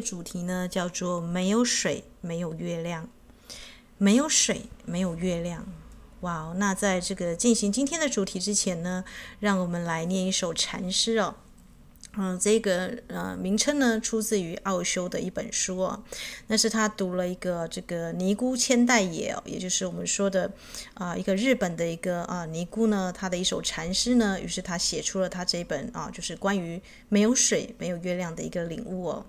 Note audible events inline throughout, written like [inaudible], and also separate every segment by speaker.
Speaker 1: 主题呢，叫做“没有水，没有月亮”。没有水，没有月亮。哇，那在这个进行今天的主题之前呢，让我们来念一首禅诗哦。嗯，这个呃名称呢，出自于奥修的一本书哦。那是他读了一个这个尼姑千代也哦，也就是我们说的啊、一个日本的一个啊、尼姑呢，他的一首禅诗呢，于是他写出了他这本啊，就是关于没有水、没有月亮的一个领悟哦。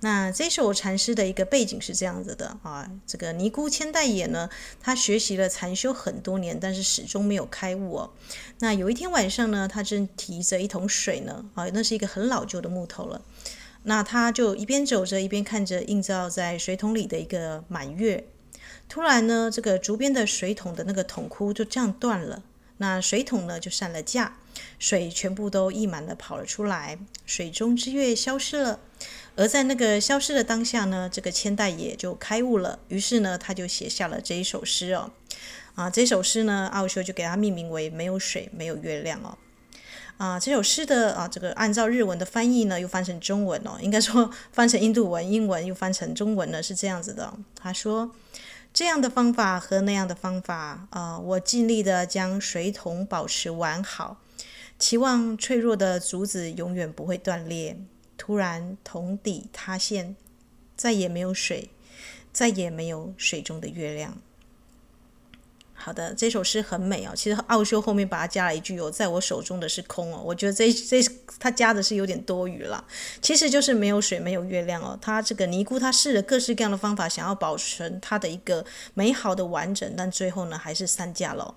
Speaker 1: 那这首禅诗的一个背景是这样子的啊，这个尼姑千代也呢，他学习了禅修很多年，但是始终没有开悟哦。那有一天晚上呢，他正提着一桶水呢，啊，那是一个很老旧的木头了。那他就一边走着，一边看着映照在水桶里的一个满月。突然呢，这个竹编的水桶的那个桶箍就这样断了，那水桶呢就散了架，水全部都溢满了跑了出来，水中之月消失了。而在那个消失的当下呢，这个千代也就开悟了。于是呢，他就写下了这一首诗哦。啊，这首诗呢，奥修就给它命名为“没有水，没有月亮”哦。啊，这首诗的啊，这个按照日文的翻译呢，又翻成中文哦，应该说 [laughs] 翻成印度文、英文又翻成中文呢，是这样子的。他说：“这样的方法和那样的方法，啊，我尽力的将水桶保持完好，期望脆弱的竹子永远不会断裂。”突然，桶底塌陷，再也没有水，再也没有水中的月亮。好的，这首诗很美哦。其实奥修后面把它加了一句“哦，在我手中的是空”哦。我觉得这这他加的是有点多余了。其实就是没有水，没有月亮哦。他这个尼姑，他试了各式各样的方法，想要保存他的一个美好的完整，但最后呢，还是散架了。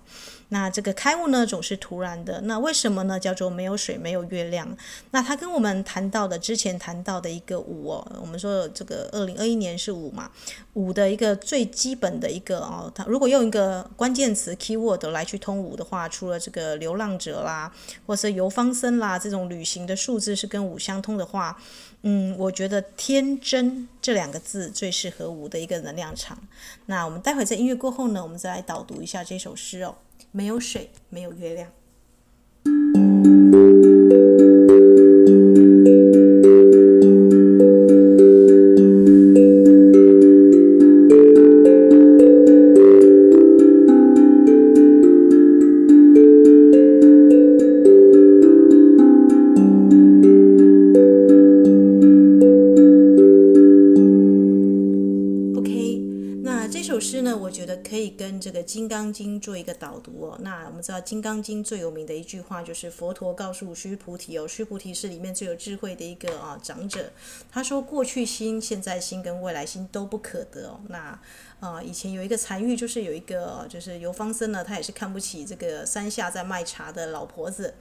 Speaker 1: 那这个开悟呢，总是突然的。那为什么呢？叫做没有水，没有月亮。那他跟我们谈到的之前谈到的一个五哦，我们说这个二零二一年是五嘛，五的一个最基本的一个哦，他如果用一个关键词 keyword 来去通五的话，除了这个流浪者啦，或是游方僧啦这种旅行的数字是跟五相通的话，嗯，我觉得天真这两个字最适合五的一个能量场。那我们待会在音乐过后呢，我们再来导读一下这首诗哦。没有水，没有月亮。金刚经》做一个导读哦。那我们知道《金刚经》最有名的一句话就是佛陀告诉须菩提哦，须菩提是里面最有智慧的一个啊长者。他说：“过去心、现在心跟未来心都不可得哦。”那啊，以前有一个禅諭，就是有一个就是游方僧呢，他也是看不起这个山下在卖茶的老婆子，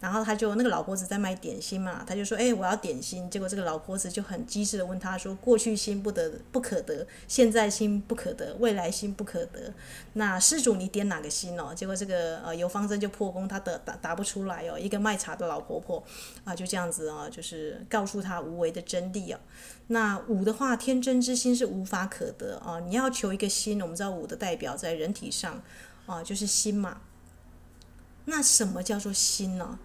Speaker 1: 然后他就那个老婆子在卖点心嘛，他就说：“哎，我要点心。”结果这个老婆子就很机智的问他说：“过去心不得不可得，现在心不可得，未来心不可得。”那施主，你点哪个心哦？结果这个呃游方僧就破功，他得答答不出来哦。一个卖茶的老婆婆啊，就这样子啊，就是告诉他无为的真谛啊。那五的话，天真之心是无法可得啊。你要求一个心，我们知道五的代表在人体上啊，就是心嘛。那什么叫做心呢？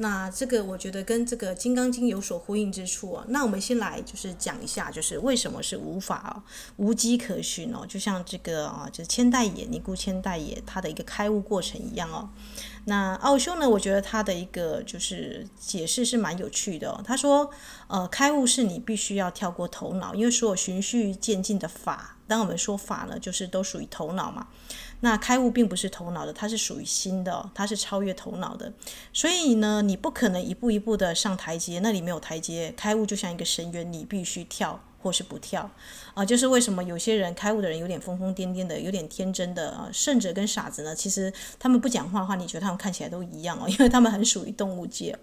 Speaker 1: 那这个我觉得跟这个《金刚经》有所呼应之处啊。那我们先来就是讲一下，就是为什么是无法，无迹可寻哦。就像这个啊，就是千代野尼姑千代野他的一个开悟过程一样哦。那奥修呢，我觉得他的一个就是解释是蛮有趣的。他说，呃，开悟是你必须要跳过头脑，因为所有循序渐进的法，当我们说法呢，就是都属于头脑嘛。那开悟并不是头脑的，它是属于心的，它是超越头脑的。所以呢，你不可能一步一步的上台阶，那里没有台阶。开悟就像一个深渊，你必须跳或是不跳啊。就是为什么有些人开悟的人有点疯疯癫癫的，有点天真的啊，圣者跟傻子呢？其实他们不讲话的话，你觉得他们看起来都一样哦，因为他们很属于动物界。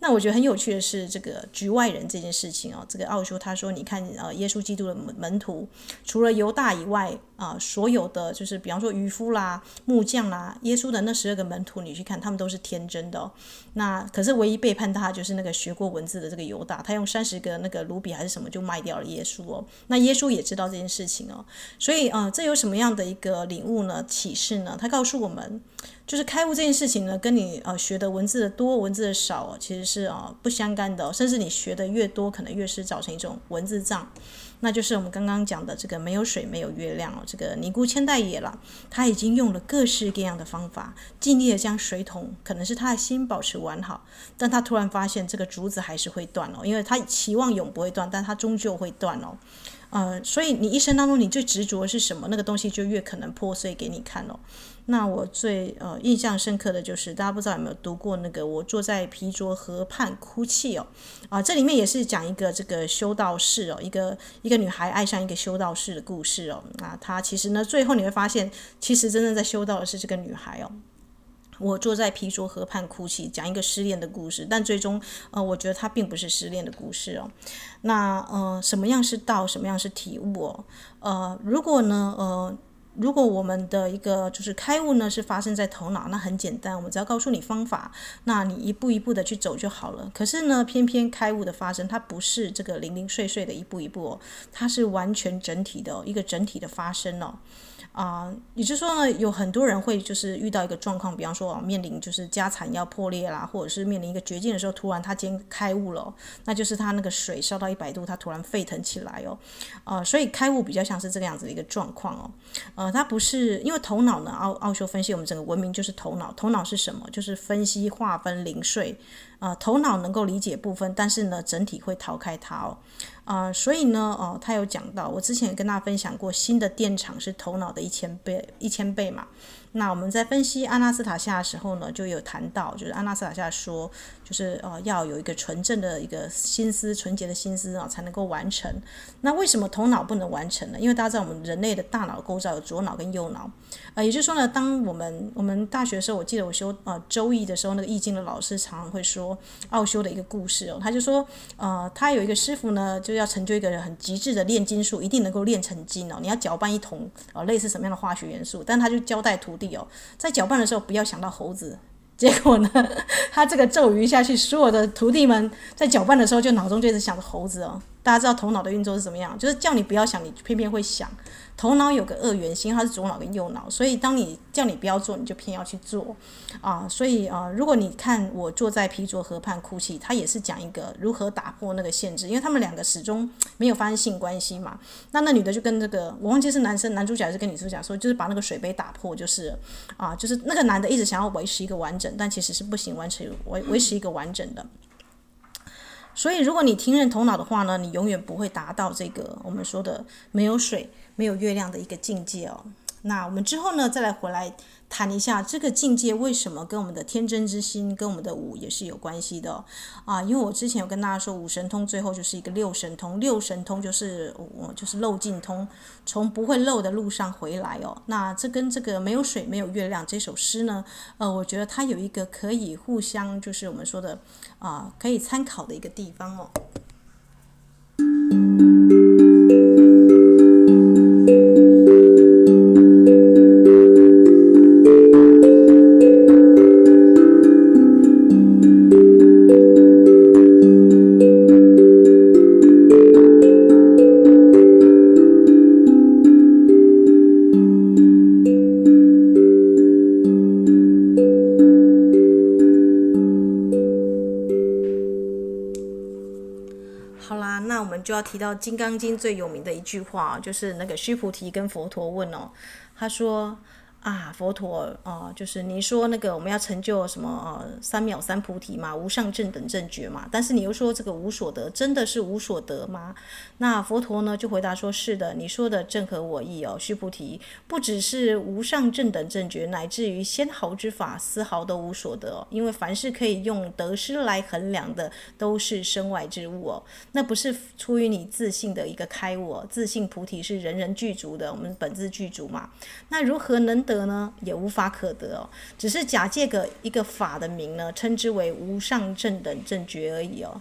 Speaker 1: 那我觉得很有趣的是这个局外人这件事情哦。这个奥修他说，你看呃，耶稣基督的门徒除了犹大以外。啊、所有的就是比方说渔夫啦、木匠啦，耶稣的那十二个门徒，你去看，他们都是天真的、哦。那可是唯一背叛他就是那个学过文字的这个犹大，他用三十个那个卢比还是什么就卖掉了耶稣哦。那耶稣也知道这件事情哦，所以啊、这有什么样的一个领悟呢？启示呢？他告诉我们。就是开悟这件事情呢，跟你呃学的文字的多，文字的少，其实是啊、不相干的、甚至你学的越多，可能越是造成一种文字障。那就是我们刚刚讲的这个没有水，没有月亮哦。这个尼姑千代也了，他已经用了各式各样的方法，尽力的将水桶，可能是他的心保持完好，但他突然发现这个竹子还是会断哦，因为他期望永不会断，但他终究会断哦。呃，所以你一生当中你最执着的是什么？那个东西就越可能破碎给你看哦。那我最呃印象深刻的就是，大家不知道有没有读过那个我坐在皮卓河畔哭泣哦，啊，这里面也是讲一个这个修道士哦，一个一个女孩爱上一个修道士的故事哦。那她其实呢，最后你会发现，其实真正在修道的是这个女孩哦。我坐在皮卓河畔哭泣，讲一个失恋的故事，但最终呃，我觉得它并不是失恋的故事哦。那呃，什么样是道？什么样是体悟哦？呃，如果呢呃。如果我们的一个就是开悟呢，是发生在头脑，那很简单，我们只要告诉你方法，那你一步一步的去走就好了。可是呢，偏偏开悟的发生，它不是这个零零碎碎的一步一步哦，它是完全整体的一个整体的发生哦。啊、也就是说呢，有很多人会就是遇到一个状况，比方说哦，面临就是家产要破裂啦，或者是面临一个绝境的时候，突然他今天开悟了，那就是他那个水烧到一百度，他突然沸腾起来哦，呃，所以开悟比较像是这个样子的一个状况哦，呃，它不是因为头脑呢，奥奥修分析我们整个文明就是头脑，头脑是什么？就是分析、划分、零碎。呃，头脑能够理解部分，但是呢，整体会逃开它哦。啊、所以呢，哦、他有讲到，我之前也跟大家分享过，新的电场是头脑的一千倍，一千倍嘛。那我们在分析阿纳斯塔夏的时候呢，就有谈到，就是阿纳斯塔夏说，就是呃要有一个纯正的一个心思，纯洁的心思啊，才能够完成。那为什么头脑不能完成呢？因为大家知道我们人类的大脑构造有左脑跟右脑，呃，也就是说呢，当我们我们大学的时候，我记得我修呃周易的时候，那个易经的老师常常会说奥修的一个故事哦，他就说呃他有一个师傅呢，就要成就一个很极致的炼金术，一定能够炼成金哦，你要搅拌一桶呃类似什么样的化学元素，但他就交代徒弟。有在搅拌的时候不要想到猴子，[laughs] 结果呢，他这个咒语下去，所有的徒弟们在搅拌的时候就脑中就一直想着猴子哦。大家知道头脑的运作是怎么样？就是叫你不要想，你偏偏会想。头脑有个二元性，它是左脑跟右脑，所以当你叫你不要做，你就偏要去做啊。所以啊，如果你看我坐在皮卓河畔哭泣，他也是讲一个如何打破那个限制，因为他们两个始终没有发生性关系嘛。那那女的就跟这个我忘记是男生男主角还是跟女主角说，就是把那个水杯打破，就是啊，就是那个男的一直想要维持一个完整，但其实是不行，完成维维持一个完整的。所以如果你听任头脑的话呢，你永远不会达到这个我们说的没有水。没有月亮的一个境界哦，那我们之后呢，再来回来谈一下这个境界为什么跟我们的天真之心跟我们的五也是有关系的啊，因为我之前有跟大家说五神通最后就是一个六神通，六神通就是我就是漏尽通，从不会漏的路上回来哦。那这跟这个没有水没有月亮这首诗呢，呃，我觉得它有一个可以互相就是我们说的啊，可以参考的一个地方哦。提到《金刚经》最有名的一句话，就是那个须菩提跟佛陀问哦，他说。啊，佛陀啊、呃，就是你说那个我们要成就什么呃三藐三菩提嘛，无上正等正觉嘛，但是你又说这个无所得，真的是无所得吗？那佛陀呢就回答说：是的，你说的正合我意哦，须菩提，不只是无上正等正觉，乃至于仙毫之法，丝毫都无所得哦。因为凡是可以用得失来衡量的，都是身外之物哦。那不是出于你自信的一个开悟哦，自信菩提是人人具足的，我们本自具足嘛。那如何能得？得呢也无法可得哦，只是假借个一个法的名呢，称之为无上正等正觉而已哦。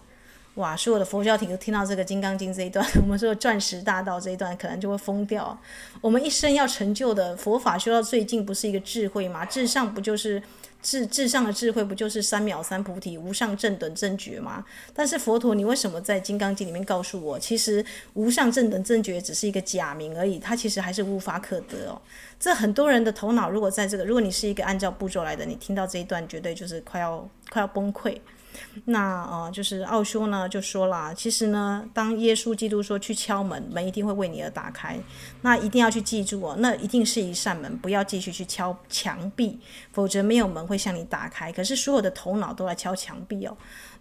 Speaker 1: 哇，所有的佛教徒听到这个《金刚经》这一段，[laughs] 我们说钻石大道这一段，可能就会疯掉。我们一生要成就的佛法，修到最近，不是一个智慧吗？至上不就是至至上的智慧，不就是三藐三菩提、无上正等正觉吗？但是佛陀，你为什么在《金刚经》里面告诉我，其实无上正等正觉只是一个假名而已，它其实还是无法可得哦。这很多人的头脑，如果在这个，如果你是一个按照步骤来的，你听到这一段，绝对就是快要快要崩溃。那呃，就是奥修呢就说了，其实呢，当耶稣基督说去敲门，门一定会为你而打开。那一定要去记住哦，那一定是一扇门，不要继续去敲墙壁，否则没有门会向你打开。可是所有的头脑都在敲墙壁哦。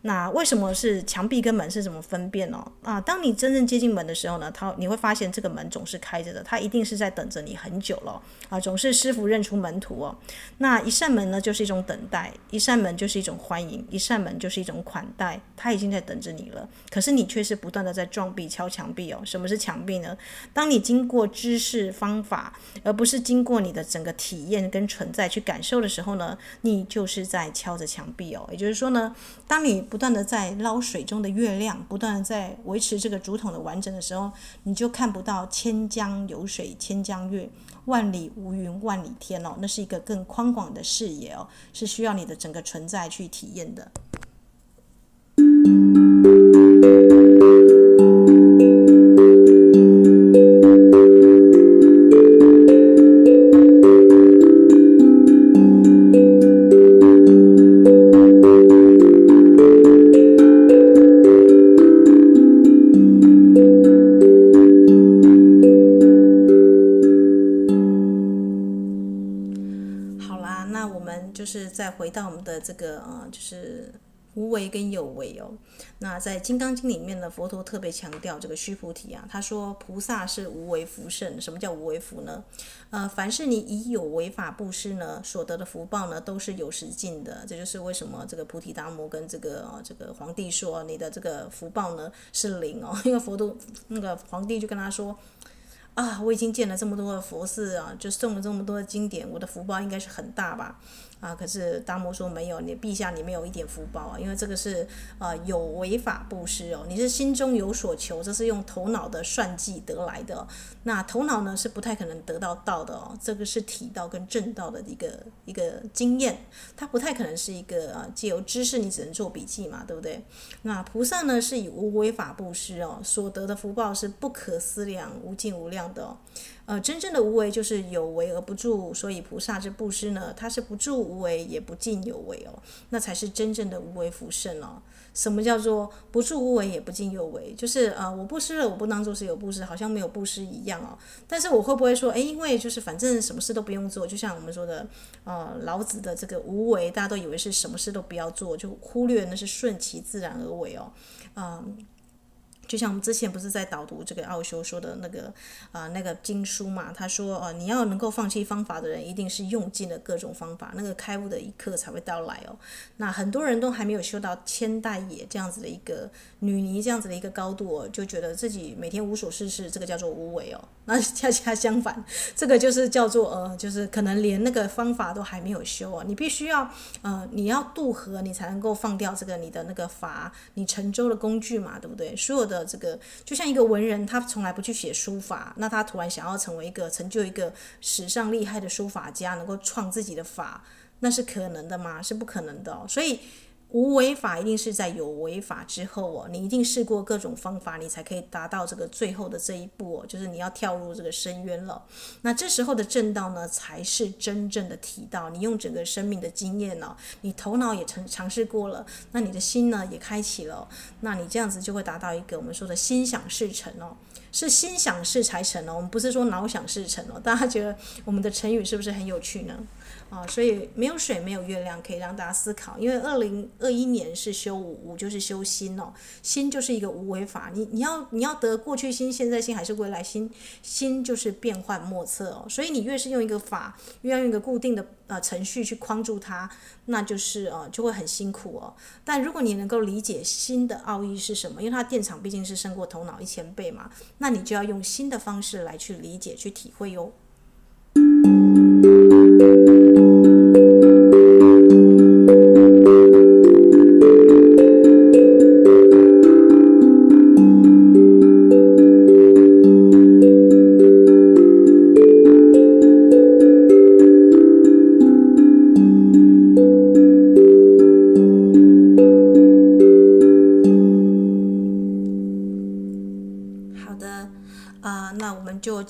Speaker 1: 那为什么是墙壁跟门是怎么分辨呢？啊，当你真正接近门的时候呢，他你会发现这个门总是开着的，他一定是在等着你很久了啊，总是师傅认出门徒哦。那一扇门呢，就是一种等待；一扇门就是一种欢迎；一扇门就是一种款待。他已经在等着你了，可是你却是不断的在撞壁、敲墙壁哦。什么是墙壁呢？当你经过知识方法，而不是经过你的整个体验跟存在去感受的时候呢，你就是在敲着墙壁哦。也就是说呢，当你不断的在捞水中的月亮，不断的在维持这个竹筒的完整的时候，你就看不到千江有水千江月，万里无云万里天哦，那是一个更宽广的视野哦，是需要你的整个存在去体验的。回到我们的这个啊，就是无为跟有为哦。那在《金刚经》里面呢，佛陀特别强调这个须菩提啊，他说菩萨是无为福圣。什么叫无为福呢？呃，凡是你以有为法布施呢，所得的福报呢，都是有时尽的。这就是为什么这个菩提达摩跟这个这个皇帝说，你的这个福报呢是零哦，[laughs] 因为佛陀那个皇帝就跟他说。啊，我已经建了这么多的佛寺啊，就送了这么多的经典，我的福报应该是很大吧？啊，可是达摩说没有，你陛下你没有一点福报啊，因为这个是啊有为法布施哦，你是心中有所求，这是用头脑的算计得来的，那头脑呢是不太可能得到道的哦，这个是体道跟正道的一个一个经验，它不太可能是一个啊借由知识你只能做笔记嘛，对不对？那菩萨呢是以无为法布施哦，所得的福报是不可思量、无尽无量。的哦，呃，真正的无为就是有为而不住，所以菩萨之布施呢，它是不住无为也不尽有为哦，那才是真正的无为福圣哦。什么叫做不住无为也不尽有为？就是呃，我布施了，我不当做是有布施，好像没有布施一样哦。但是我会不会说，诶，因为就是反正什么事都不用做，就像我们说的，呃，老子的这个无为，大家都以为是什么事都不要做，就忽略那是顺其自然而为哦，嗯、就像我们之前不是在导读这个奥修说的那个啊、那个经书嘛，他说呃你要能够放弃方法的人，一定是用尽了各种方法，那个开悟的一刻才会到来哦。那很多人都还没有修到千代也这样子的一个女尼这样子的一个高度哦，就觉得自己每天无所事事，这个叫做无为哦。[laughs] 那恰恰相反，这个就是叫做呃，就是可能连那个方法都还没有修哦。你必须要呃，你要渡河，你才能够放掉这个你的那个筏，你乘舟的工具嘛，对不对？所有的。这个就像一个文人，他从来不去写书法，那他突然想要成为一个成就一个史上厉害的书法家，能够创自己的法，那是可能的吗？是不可能的哦。所以。无为法一定是在有为法之后哦，你一定试过各种方法，你才可以达到这个最后的这一步哦，就是你要跳入这个深渊了。那这时候的正道呢，才是真正的提到。你用整个生命的经验呢，你头脑也尝尝试过了，那你的心呢也开启了，那你这样子就会达到一个我们说的心想事成哦，是心想事才成哦，我们不是说脑想事成哦。大家觉得我们的成语是不是很有趣呢？啊，所以没有水，没有月亮，可以让大家思考。因为二零二一年是修五，五就是修心哦，心就是一个无为法。你你要你要得过去心、现在心还是未来心，心就是变幻莫测哦。所以你越是用一个法，越要用一个固定的呃程序去框住它，那就是呃就会很辛苦哦。但如果你能够理解心的奥义是什么，因为它电场毕竟是胜过头脑一千倍嘛，那你就要用新的方式来去理解、去体会哟。thank you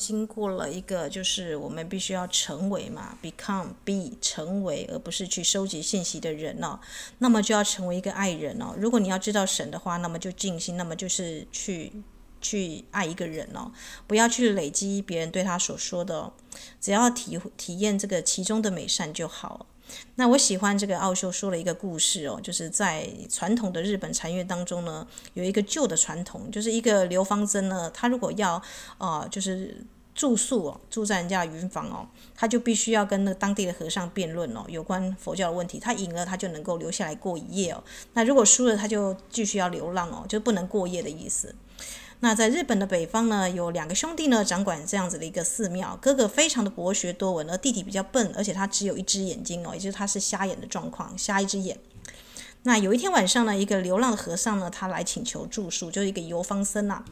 Speaker 1: 经过了一个，就是我们必须要成为嘛，become be 成为，而不是去收集信息的人哦。那么就要成为一个爱人哦。如果你要知道神的话，那么就静心，那么就是去去爱一个人哦，不要去累积别人对他所说的哦，只要体体验这个其中的美善就好了。那我喜欢这个奥修说了一个故事哦，就是在传统的日本禅院当中呢，有一个旧的传统，就是一个流芳僧呢，他如果要呃，就是住宿哦，住在人家的云房哦，他就必须要跟那当地的和尚辩论哦，有关佛教的问题。他赢了，他就能够留下来过一夜哦。那如果输了，他就继续要流浪哦，就不能过夜的意思。那在日本的北方呢，有两个兄弟呢，掌管这样子的一个寺庙。哥哥非常的博学多闻，而弟弟比较笨，而且他只有一只眼睛哦，也就是他是瞎眼的状况，瞎一只眼。那有一天晚上呢，一个流浪的和尚呢，他来请求住宿，就是一个游方僧呐。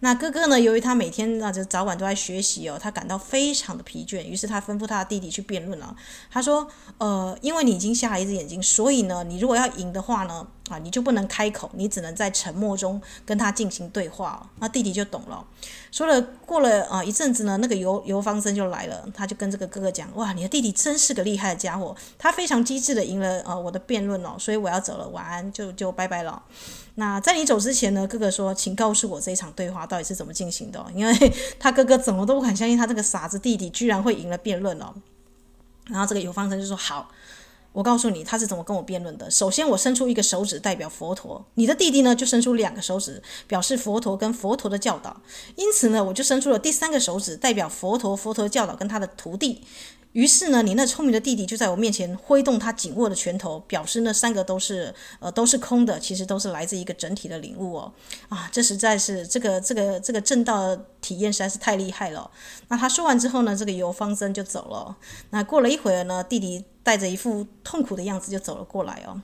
Speaker 1: 那哥哥呢，由于他每天啊就早晚都在学习哦，他感到非常的疲倦，于是他吩咐他的弟弟去辩论了。他说：“呃，因为你已经瞎了一只眼睛，所以呢，你如果要赢的话呢。”啊，你就不能开口，你只能在沉默中跟他进行对话哦。那弟弟就懂了，说了过了啊一阵子呢，那个游游方生就来了，他就跟这个哥哥讲：哇，你的弟弟真是个厉害的家伙，他非常机智的赢了啊我的辩论哦，所以我要走了，晚安，就就拜拜了。那在你走之前呢，哥哥说，请告诉我这一场对话到底是怎么进行的，因为 [laughs] 他哥哥怎么都不敢相信他这个傻子弟弟居然会赢了辩论哦。然后这个游方生就说好。我告诉你，他是怎么跟我辩论的。首先，我伸出一个手指代表佛陀，你的弟弟呢就伸出两个手指表示佛陀跟佛陀的教导。因此呢，我就伸出了第三个手指代表佛陀、佛陀教导跟他的徒弟。于是呢，你那聪明的弟弟就在我面前挥动他紧握的拳头，表示那三个都是呃都是空的，其实都是来自一个整体的领悟哦。啊，这实在是这个这个这个正道体验实在是太厉害了。那他说完之后呢，这个游方僧就走了。那过了一会儿呢，弟弟。带着一副痛苦的样子就走了过来哦，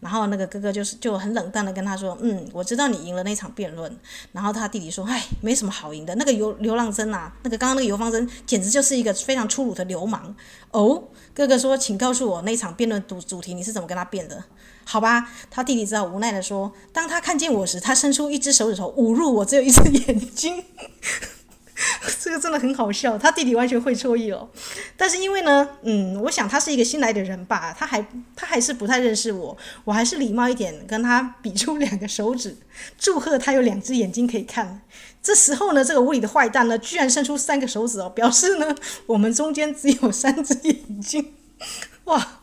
Speaker 1: 然后那个哥哥就是就很冷淡的跟他说：“嗯，我知道你赢了那场辩论。”然后他弟弟说：“哎，没什么好赢的，那个流流浪僧啊，那个刚刚那个游方僧简直就是一个非常粗鲁的流氓。”哦，哥哥说：“请告诉我那场辩论主主题你是怎么跟他辩的？”好吧，他弟弟只好无奈的说：“当他看见我时，他伸出一只手指头侮辱我，只有一只眼睛。” [laughs] 这个真的很好笑，他弟弟完全会错意哦。但是因为呢，嗯，我想他是一个新来的人吧，他还他还是不太认识我，我还是礼貌一点跟他比出两个手指，祝贺他有两只眼睛可以看。这时候呢，这个屋里的坏蛋呢，居然伸出三个手指哦，表示呢，我们中间只有三只眼睛。哇！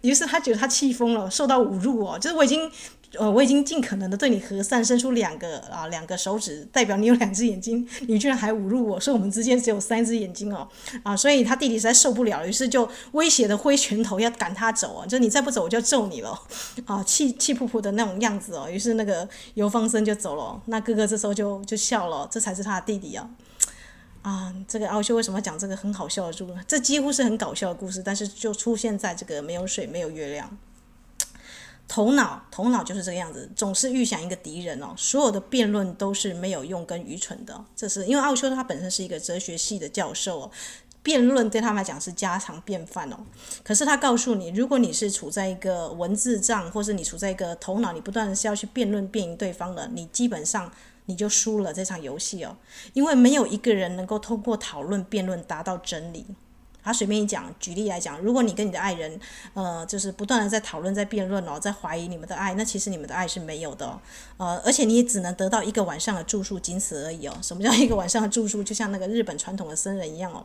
Speaker 1: 于是他觉得他气疯了，受到侮辱哦，就是我已经。呃，我已经尽可能的对你和善，伸出两个啊两个手指，代表你有两只眼睛，你居然还侮辱我，说我们之间只有三只眼睛哦，啊，所以他弟弟实在受不了，于是就威胁的挥拳头要赶他走啊，就你再不走我就揍你了，啊，气气噗噗的那种样子哦，于是那个游方生就走了，那哥哥这时候就就笑了，这才是他的弟弟啊，啊，这个奥修为什么讲这个很好笑的故事？这几乎是很搞笑的故事，但是就出现在这个没有水没有月亮。头脑，头脑就是这个样子，总是预想一个敌人哦。所有的辩论都是没有用跟愚蠢的，这是因为奥修他本身是一个哲学系的教授哦，辩论对他们来讲是家常便饭哦。可是他告诉你，如果你是处在一个文字障，或是你处在一个头脑，你不断的是要去辩论辩赢对方的，你基本上你就输了这场游戏哦，因为没有一个人能够通过讨论辩论达到真理。他随便一讲，举例来讲，如果你跟你的爱人，呃，就是不断的在讨论、在辩论哦，在怀疑你们的爱，那其实你们的爱是没有的哦，呃，而且你也只能得到一个晚上的住宿，仅此而已哦。什么叫一个晚上的住宿？就像那个日本传统的僧人一样哦。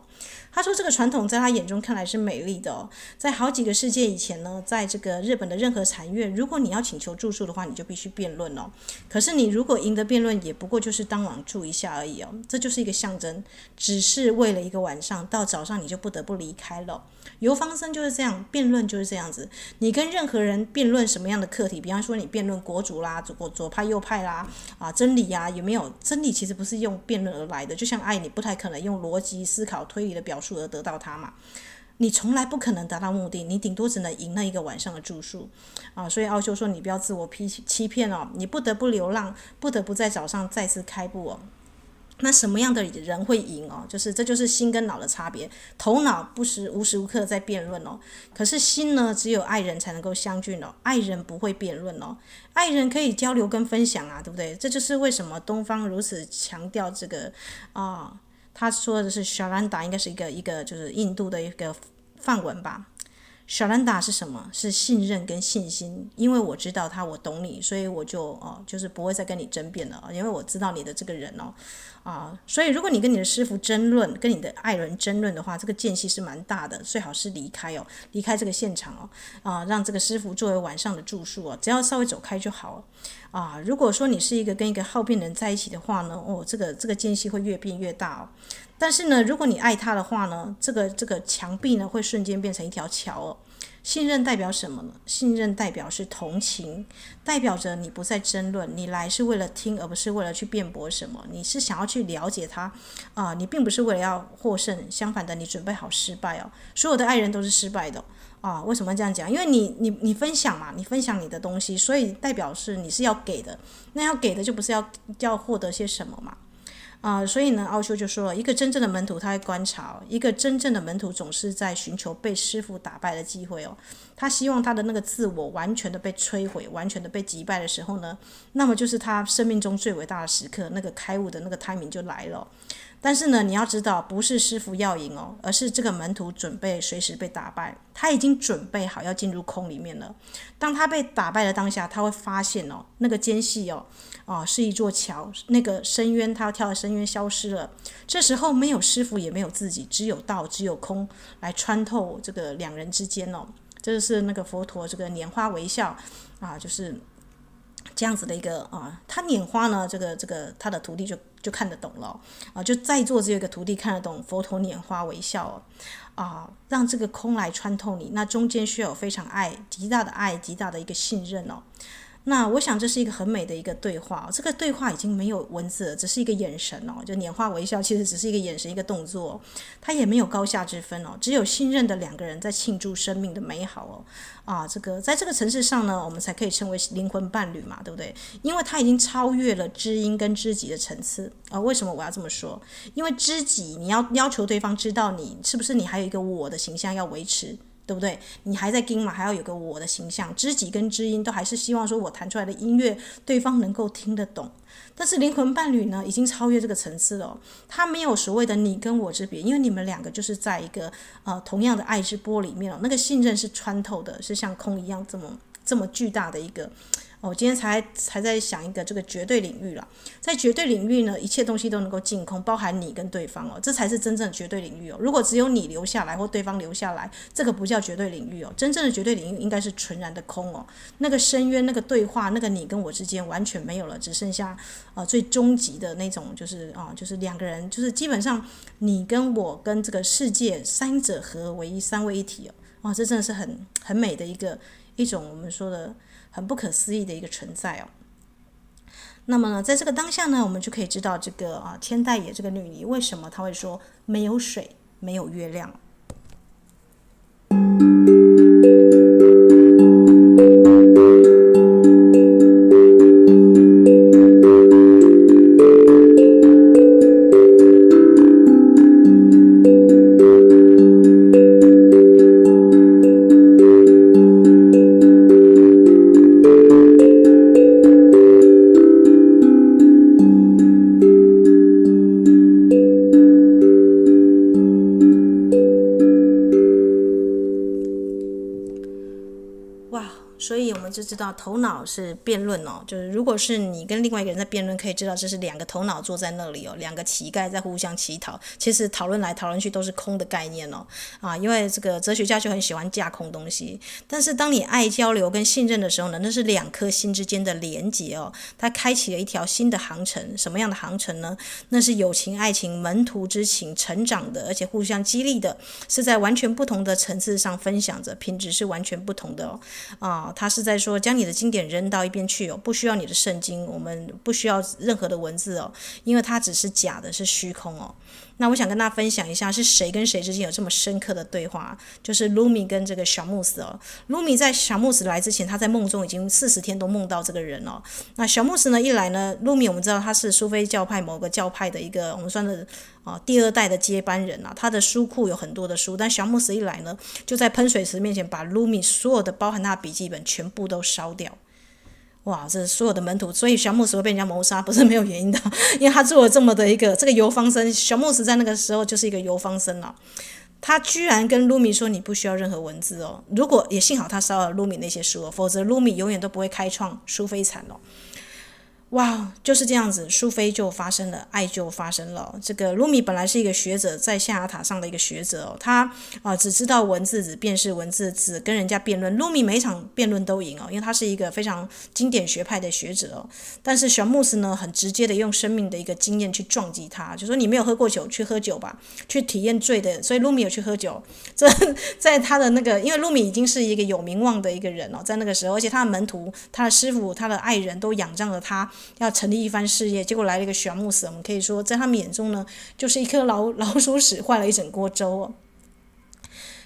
Speaker 1: 他说这个传统在他眼中看来是美丽的哦。在好几个世纪以前呢，在这个日本的任何禅院，如果你要请求住宿的话，你就必须辩论哦。可是你如果赢得辩论，也不过就是当晚住一下而已哦。这就是一个象征，只是为了一个晚上，到早上你就不得不。离开了，游方生就是这样，辩论就是这样子。你跟任何人辩论什么样的课题，比方说你辩论国族啦、左左派右派啦，啊，真理呀、有没有真理？其实不是用辩论而来的。就像爱，你不太可能用逻辑思考、推理的表述而得到它嘛。你从来不可能达到目的，你顶多只能赢那一个晚上的住宿啊。所以奥修说，你不要自我欺欺骗哦，你不得不流浪，不得不在早上再次开步哦。那什么样的人会赢哦？就是这就是心跟脑的差别。头脑不时无时无刻在辩论哦，可是心呢，只有爱人才能够相聚哦。爱人不会辩论哦，爱人可以交流跟分享啊，对不对？这就是为什么东方如此强调这个啊。他说的是小兰达，应该是一个一个就是印度的一个梵文吧。小兰达是什么？是信任跟信心，因为我知道他，我懂你，所以我就哦，就是不会再跟你争辩了，因为我知道你的这个人哦，啊，所以如果你跟你的师傅争论，跟你的爱人争论的话，这个间隙是蛮大的，最好是离开哦，离开这个现场哦，啊，让这个师傅作为晚上的住宿哦，只要稍微走开就好了，啊，如果说你是一个跟一个好病人在一起的话呢，哦，这个这个间隙会越变越大哦。但是呢，如果你爱他的话呢，这个这个墙壁呢会瞬间变成一条桥哦。信任代表什么呢？信任代表是同情，代表着你不再争论，你来是为了听，而不是为了去辩驳什么。你是想要去了解他啊，你并不是为了要获胜，相反的，你准备好失败哦。所有的爱人都是失败的啊。为什么这样讲？因为你你你分享嘛，你分享你的东西，所以代表是你是要给的。那要给的就不是要要获得些什么嘛。啊、所以呢，奥修就说了，一个真正的门徒，他会观察，一个真正的门徒总是在寻求被师傅打败的机会哦。他希望他的那个自我完全的被摧毁，完全的被击败的时候呢，那么就是他生命中最伟大的时刻，那个开悟的那个 timing 就来了。但是呢，你要知道，不是师傅要赢哦，而是这个门徒准备随时被打败。他已经准备好要进入空里面了。当他被打败的当下，他会发现哦，那个间隙哦，啊，是一座桥，那个深渊，他要跳的深渊消失了。这时候没有师傅，也没有自己，只有道，只有空来穿透这个两人之间哦。这就是那个佛陀这个拈花微笑啊，就是。这样子的一个啊，他拈花呢，这个这个他的徒弟就就看得懂了啊，就在座只有一个徒弟看得懂佛陀拈花微笑啊，让这个空来穿透你，那中间需要有非常爱极大的爱极大的一个信任哦。那我想这是一个很美的一个对话，这个对话已经没有文字了，只是一个眼神哦，就拈花微笑，其实只是一个眼神一个动作，它也没有高下之分哦，只有信任的两个人在庆祝生命的美好哦，啊，这个在这个层次上呢，我们才可以称为灵魂伴侣嘛，对不对？因为它已经超越了知音跟知己的层次啊。为什么我要这么说？因为知己你要要求对方知道你是不是你还有一个我的形象要维持。对不对？你还在跟嘛？还要有个我的形象，知己跟知音都还是希望说，我弹出来的音乐对方能够听得懂。但是灵魂伴侣呢，已经超越这个层次了。他没有所谓的你跟我之别，因为你们两个就是在一个呃同样的爱之波里面了。那个信任是穿透的，是像空一样这么这么巨大的一个。我今天才才在想一个这个绝对领域了，在绝对领域呢，一切东西都能够净空，包含你跟对方哦，这才是真正的绝对领域哦。如果只有你留下来或对方留下来，这个不叫绝对领域哦。真正的绝对领域应该是纯然的空哦，那个深渊、那个对话、那个你跟我之间完全没有了，只剩下呃最终极的那种，就是啊、就是两个人，就是基本上你跟我跟这个世界三者合为一，三位一体哦。哇，这真的是很很美的一个一种我们说的。很不可思议的一个存在哦。那么呢，在这个当下呢，我们就可以知道这个啊，天黛野这个女尼为什么她会说没有水，没有月亮。知道头脑是辩论哦，就是如果是你跟另外一个人在辩论，可以知道这是两个头脑坐在那里哦，两个乞丐在互相乞讨。其实讨论来讨论去都是空的概念哦，啊，因为这个哲学家就很喜欢架空东西。但是当你爱交流跟信任的时候呢，那是两颗心之间的连结哦，它开启了一条新的航程。什么样的航程呢？那是友情、爱情、门徒之情，成长的，而且互相激励的，是在完全不同的层次上分享着，品质是完全不同的哦。啊，他是在说。将你的经典扔到一边去哦，不需要你的圣经，我们不需要任何的文字哦，因为它只是假的，是虚空哦。那我想跟大家分享一下，是谁跟谁之间有这么深刻的对话？就是卢米跟这个小穆斯哦。卢米在小穆斯来之前，他在梦中已经四十天都梦到这个人哦。那小穆斯呢，一来呢，卢米我们知道他是苏菲教派某个教派的一个我们算的啊第二代的接班人啊，他的书库有很多的书。但小穆斯一来呢，就在喷水池面前把鲁米所有的包含他的笔记本全部都烧掉。哇，这所有的门徒，所以小牧师会被人家谋杀，不是没有原因的，因为他做了这么的一个这个游方生。小牧师在那个时候就是一个游方生了，他居然跟卢米说：“你不需要任何文字哦。”如果也幸好他烧了卢米那些书哦，否则卢米永远都不会开创苏菲禅哦。哇就是这样子，苏菲就发生了，爱就发生了。这个卢米本来是一个学者，在象牙塔上的一个学者哦，他啊、只知道文字，只辨识文字，只跟人家辩论。卢米每一场辩论都赢哦，因为他是一个非常经典学派的学者哦。但是小牧师呢，很直接的用生命的一个经验去撞击他，就说你没有喝过酒，去喝酒吧，去体验醉的。所以卢米有去喝酒。这在他的那个，因为卢米已经是一个有名望的一个人哦，在那个时候，而且他的门徒、他的师傅、他的爱人都仰仗了他。要成立一番事业，结果来了一个玄牧师，我们可以说，在他们眼中呢，就是一颗老 [laughs] 老鼠屎坏了一整锅粥哦。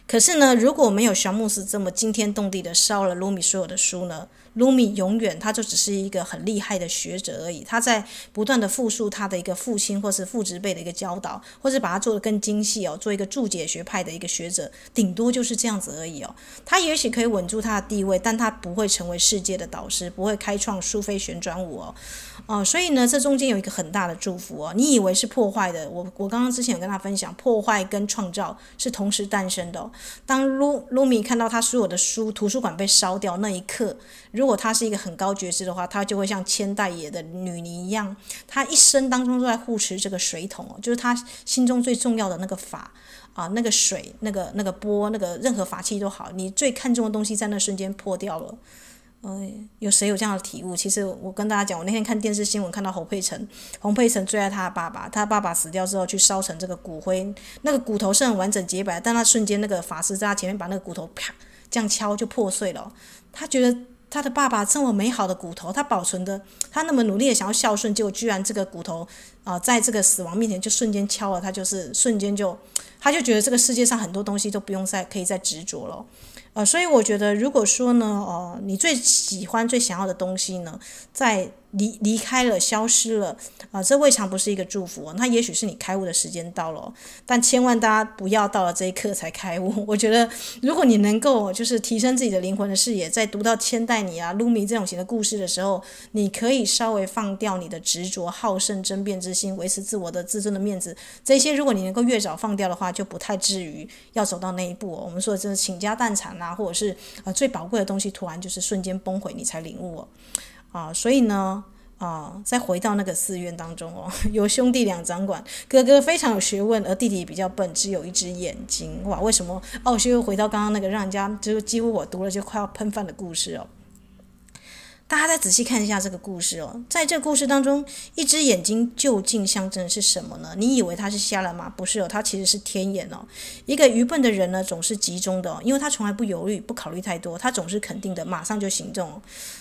Speaker 1: 可是呢，如果没有玄牧师这么惊天动地的烧了鲁米所有的书呢？鲁米永远他就只是一个很厉害的学者而已，他在不断的复述他的一个父亲或是父执辈的一个教导，或是把它做得更精细哦，做一个注解学派的一个学者，顶多就是这样子而已哦。他也许可以稳住他的地位，但他不会成为世界的导师，不会开创苏菲旋转舞哦。哦，所以呢，这中间有一个很大的祝福哦。你以为是破坏的，我我刚刚之前有跟他分享，破坏跟创造是同时诞生的哦。当鲁鲁米看到他所有的书图书馆被烧掉那一刻，如果他是一个很高觉知的话，他就会像千代野的女尼一样，他一生当中都在护持这个水桶哦，就是他心中最重要的那个法啊，那个水，那个那个钵，那个任何法器都好，你最看重的东西在那瞬间破掉了。嗯，有谁有这样的体悟？其实我跟大家讲，我那天看电视新闻，看到侯佩岑，侯佩岑最爱他的爸爸，他爸爸死掉之后去烧成这个骨灰，那个骨头是很完整洁白，但他瞬间那个法师在他前面把那个骨头啪这样敲就破碎了。他觉得他的爸爸这么美好的骨头，他保存的，他那么努力的想要孝顺，结果居然这个骨头啊、在这个死亡面前就瞬间敲了，他就是瞬间就，他就觉得这个世界上很多东西都不用再可以再执着了。呃，所以我觉得，如果说呢，哦、你最喜欢、最想要的东西呢，在离离开了，消失了，啊、这未尝不是一个祝福。那也许是你开悟的时间到了，但千万大家不要到了这一刻才开悟。[laughs] 我觉得，如果你能够就是提升自己的灵魂的视野，在读到千代你啊、鲁米这种型的故事的时候，你可以稍微放掉你的执着、好胜、争辩之心，维持自我的自尊的面子。这些如果你能够越早放掉的话，就不太至于要走到那一步、我们说的真的倾家荡产啊，或者是呃最宝贵的东西突然就是瞬间崩毁，你才领悟哦。啊，所以呢，啊，再回到那个寺院当中哦，[laughs] 有兄弟两掌管，哥哥非常有学问，而弟弟比较笨，只有一只眼睛。哇，为什么奥修又回到刚刚那个让人家就是几乎我读了就快要喷饭的故事哦？大家再仔细看一下这个故事哦，在这个故事当中，一只眼睛究竟象征的是什么呢？你以为他是瞎了吗？不是哦，他其实是天眼哦。一个愚笨的人呢，总是集中的，因为他从来不犹豫，不考虑太多，他总是肯定的，马上就行动。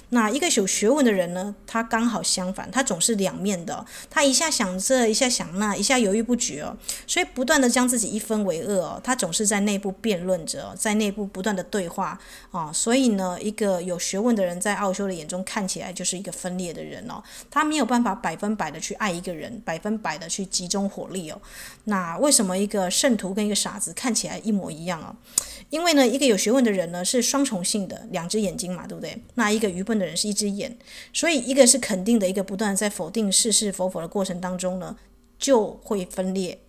Speaker 1: 那一个有学问的人呢，他刚好相反，他总是两面的，他一下想这，一下想那，一下犹豫不决哦，所以不断的将自己一分为二哦，他总是在内部辩论着，在内部不断的对话啊，所以呢，一个有学问的人在奥修的眼中。看起来就是一个分裂的人哦，他没有办法百分百的去爱一个人，百分百的去集中火力哦。那为什么一个圣徒跟一个傻子看起来一模一样哦？因为呢，一个有学问的人呢是双重性的，两只眼睛嘛，对不对？那一个愚笨的人是一只眼，所以一个是肯定的，一个不断在否定是是否否的过程当中呢，就会分裂。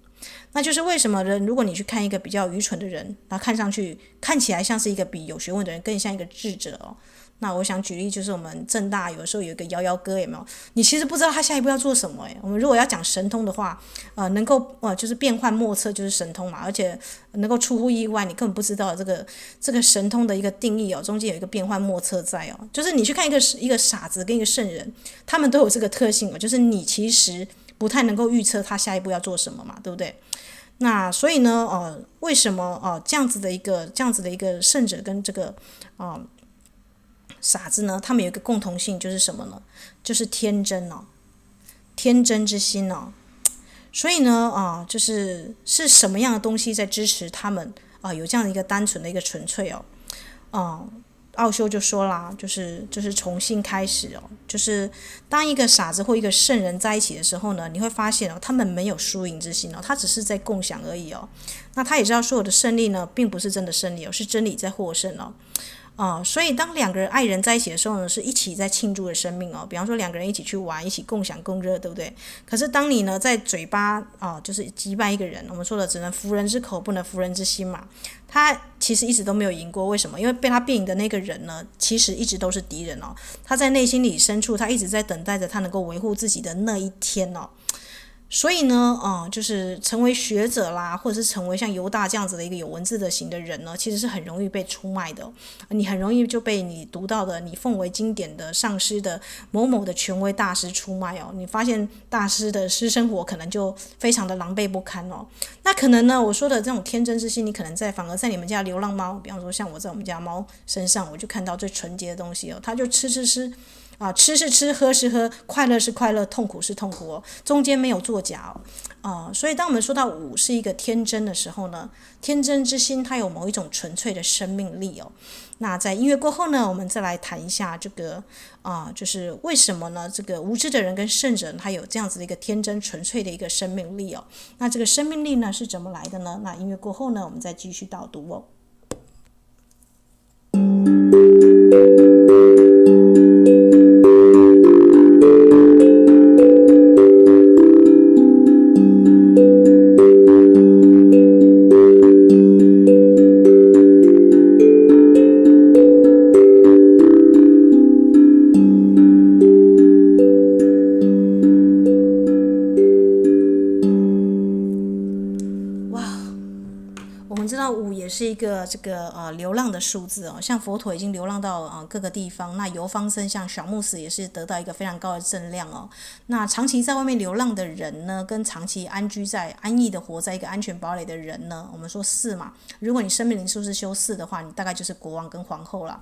Speaker 1: 那就是为什么人，如果你去看一个比较愚蠢的人，那看上去看起来像是一个比有学问的人更像一个智者哦。那我想举例，就是我们正大有时候有一个摇摇哥，有没有？你其实不知道他下一步要做什么诶。我们如果要讲神通的话，呃，能够呃就是变幻莫测就是神通嘛，而且能够出乎意外，你根本不知道这个这个神通的一个定义哦，中间有一个变幻莫测在哦。就是你去看一个一个傻子跟一个圣人，他们都有这个特性哦，就是你其实不太能够预测他下一步要做什么嘛，对不对？那所以呢，呃，为什么哦、这样子的一个这样子的一个圣者跟这个啊？傻子呢？他们有一个共同性，就是什么呢？就是天真哦，天真之心哦。所以呢，啊，就是是什么样的东西在支持他们啊？有这样的一个单纯的一个纯粹哦。啊，奥修就说啦，就是就是重新开始哦。就是当一个傻子或一个圣人在一起的时候呢，你会发现哦，他们没有输赢之心哦，他只是在共享而已哦。那他也知道所有的胜利呢，并不是真的胜利哦，是真理在获胜哦。啊、呃，所以当两个人爱人在一起的时候呢，是一起在庆祝的生命哦。比方说两个人一起去玩，一起共享共热，对不对？可是当你呢在嘴巴啊、呃，就是击败一个人，我们说的只能服人之口，不能服人之心嘛。他其实一直都没有赢过，为什么？因为被他变赢的那个人呢，其实一直都是敌人哦。他在内心里深处，他一直在等待着他能够维护自己的那一天哦。所以呢，嗯，就是成为学者啦，或者是成为像犹大这样子的一个有文字的型的人呢，其实是很容易被出卖的。你很容易就被你读到的、你奉为经典的上师的某某的权威大师出卖哦。你发现大师的私生活可能就非常的狼狈不堪哦。那可能呢，我说的这种天真之心，你可能在反而在你们家流浪猫，比方说像我在我们家猫身上，我就看到最纯洁的东西哦，它就吃吃吃。啊，吃是吃，喝是喝，快乐是快乐，痛苦是痛苦哦，中间没有作假哦，啊，所以当我们说到五是一个天真的时候呢，天真之心它有某一种纯粹的生命力哦。那在音乐过后呢，我们再来谈一下这个啊，就是为什么呢？这个无知的人跟圣人他有这样子的一个天真纯粹的一个生命力哦。那这个生命力呢是怎么来的呢？那音乐过后呢，我们再继续导读哦。这个呃流浪的数字哦，像佛陀已经流浪到呃各个地方，那游方僧像小牧师也是得到一个非常高的正量哦。那长期在外面流浪的人呢，跟长期安居在安逸的活在一个安全堡垒的人呢，我们说四嘛，如果你生命灵数是修四的话，你大概就是国王跟皇后了。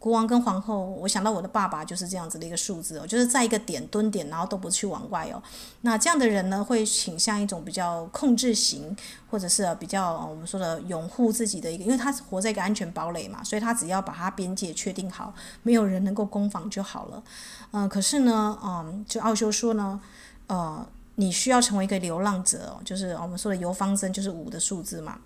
Speaker 1: 国王跟皇后，我想到我的爸爸就是这样子的一个数字哦，就是在一个点蹲点，然后都不去往外哦。那这样的人呢，会倾向一种比较控制型，或者是比较我们说的拥护自己的一个，因为他活在一个安全堡垒嘛，所以他只要把他边界确定好，没有人能够攻防就好了。嗯、可是呢，嗯，就奥修说呢，呃，你需要成为一个流浪者哦，就是我们说的游方僧，就是五的数字嘛。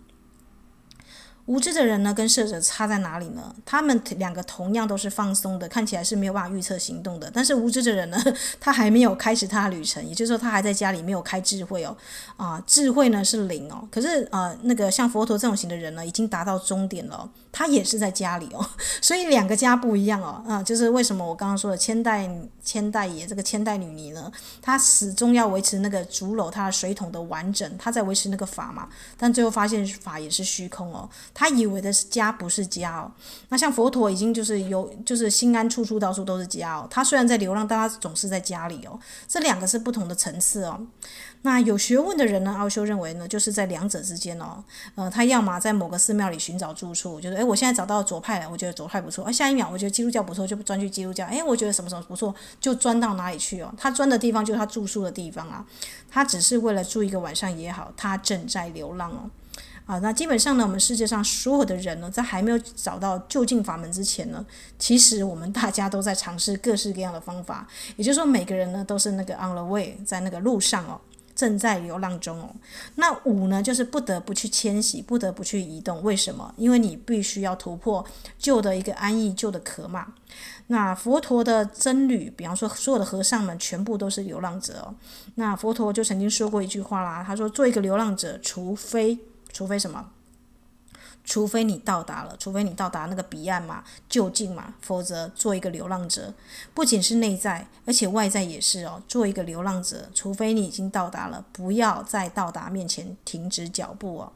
Speaker 1: 无知的人呢，跟圣者差在哪里呢？他们两个同样都是放松的，看起来是没有办法预测行动的。但是无知的人呢，[laughs] 他还没有开始他的旅程，也就是说，他还在家里没有开智慧哦。啊，智慧呢是零哦。可是啊，那个像佛陀这种型的人呢，已经达到终点了，他也是在家里哦。[laughs] 所以两个家不一样哦。啊，就是为什么我刚刚说的千代千代爷这个千代女尼呢，她始终要维持那个竹篓她的水桶的完整，她在维持那个法嘛。但最后发现法也是虚空哦。他以为的是家，不是家哦。那像佛陀已经就是有，就是心安处处到处都是家哦。他虽然在流浪，但他总是在家里哦。这两个是不同的层次哦。那有学问的人呢，奥修认为呢，就是在两者之间哦。呃，他要么在某个寺庙里寻找住处，觉得诶，我现在找到左派了，我觉得左派不错。而下一秒，我觉得基督教不错，就钻去基督教。诶，我觉得什么什么不错，就钻到哪里去哦。他钻的地方就是他住宿的地方啊。他只是为了住一个晚上也好，他正在流浪哦。啊，那基本上呢，我们世界上所有的人呢，在还没有找到就近法门之前呢，其实我们大家都在尝试各式各样的方法。也就是说，每个人呢都是那个 on the way，在那个路上哦，正在流浪中哦。那五呢，就是不得不去迁徙，不得不去移动。为什么？因为你必须要突破旧的一个安逸、旧的壳嘛。那佛陀的僧侣，比方说所有的和尚们，全部都是流浪者哦。那佛陀就曾经说过一句话啦，他说：“做一个流浪者，除非。”除非什么？除非你到达了，除非你到达那个彼岸嘛，就近嘛，否则做一个流浪者，不仅是内在，而且外在也是哦。做一个流浪者，除非你已经到达了，不要在到达面前停止脚步哦。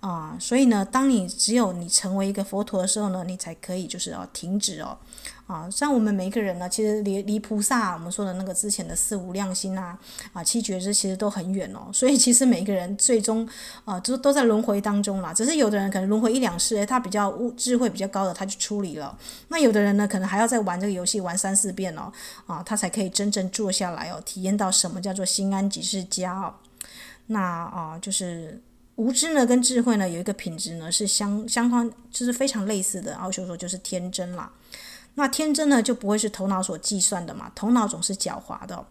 Speaker 1: 啊，所以呢，当你只有你成为一个佛陀的时候呢，你才可以就是要停止哦。啊，像我们每一个人呢，其实离离菩萨我们说的那个之前的四无量心啊，啊七觉支其实都很远哦。所以其实每一个人最终啊，都都在轮回当中啦。只是有的人可能轮回一两世，他比较悟智慧比较高的，他就出离了。那有的人呢，可能还要再玩这个游戏玩三四遍哦，啊，他才可以真正坐下来哦，体验到什么叫做心安即是家哦。那啊，就是。无知呢，跟智慧呢，有一个品质呢，是相相当，就是非常类似的。奥修说就是天真啦。那天真呢，就不会是头脑所计算的嘛，头脑总是狡猾的。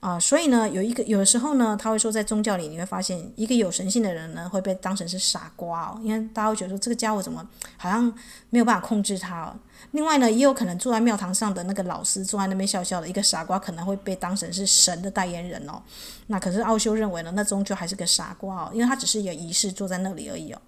Speaker 1: 啊、所以呢，有一个有的时候呢，他会说，在宗教里你会发现，一个有神性的人呢，会被当成是傻瓜哦，因为大家会觉得说，这个家伙怎么好像没有办法控制他哦。另外呢，也有可能坐在庙堂上的那个老师，坐在那边笑笑的一个傻瓜，可能会被当成是神的代言人哦。那可是奥修认为呢，那终究还是个傻瓜哦，因为他只是一个仪式坐在那里而已哦。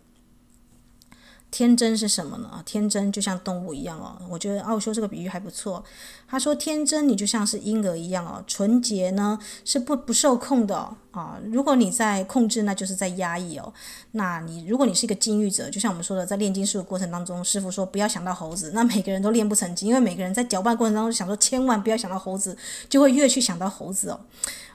Speaker 1: 天真是什么呢？天真就像动物一样哦。我觉得奥修这个比喻还不错。他说：“天真，你就像是婴儿一样哦。纯洁呢，是不不受控的。啊，如果你在控制，那就是在压抑哦。那你如果你是一个禁欲者，就像我们说的，在炼金术的过程当中，师傅说不要想到猴子，那每个人都练不成金，因为每个人在搅拌过程当中想说千万不要想到猴子，就会越去想到猴子哦。”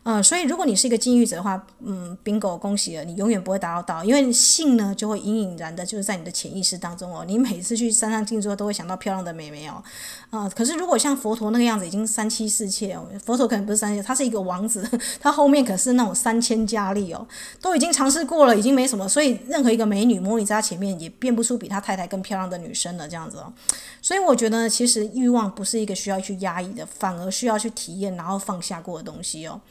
Speaker 1: 呃，所以如果你是一个禁欲者的话，嗯，bingo，恭喜了，你永远不会达到，因为性呢就会隐隐然的，就是在你的潜意识当中哦。你每次去山上静坐，都会想到漂亮的美眉哦。啊、可是如果像佛陀那个样子，已经三妻四妾哦，佛陀可能不是三妻，他是一个王子，[laughs] 他后面可是那种三千佳丽哦，都已经尝试过了，已经没什么，所以任何一个美女模拟在他前面，也变不出比他太太更漂亮的女生了，这样子哦。所以我觉得，其实欲望不是一个需要去压抑的，反而需要去体验，然后放下过的东西哦。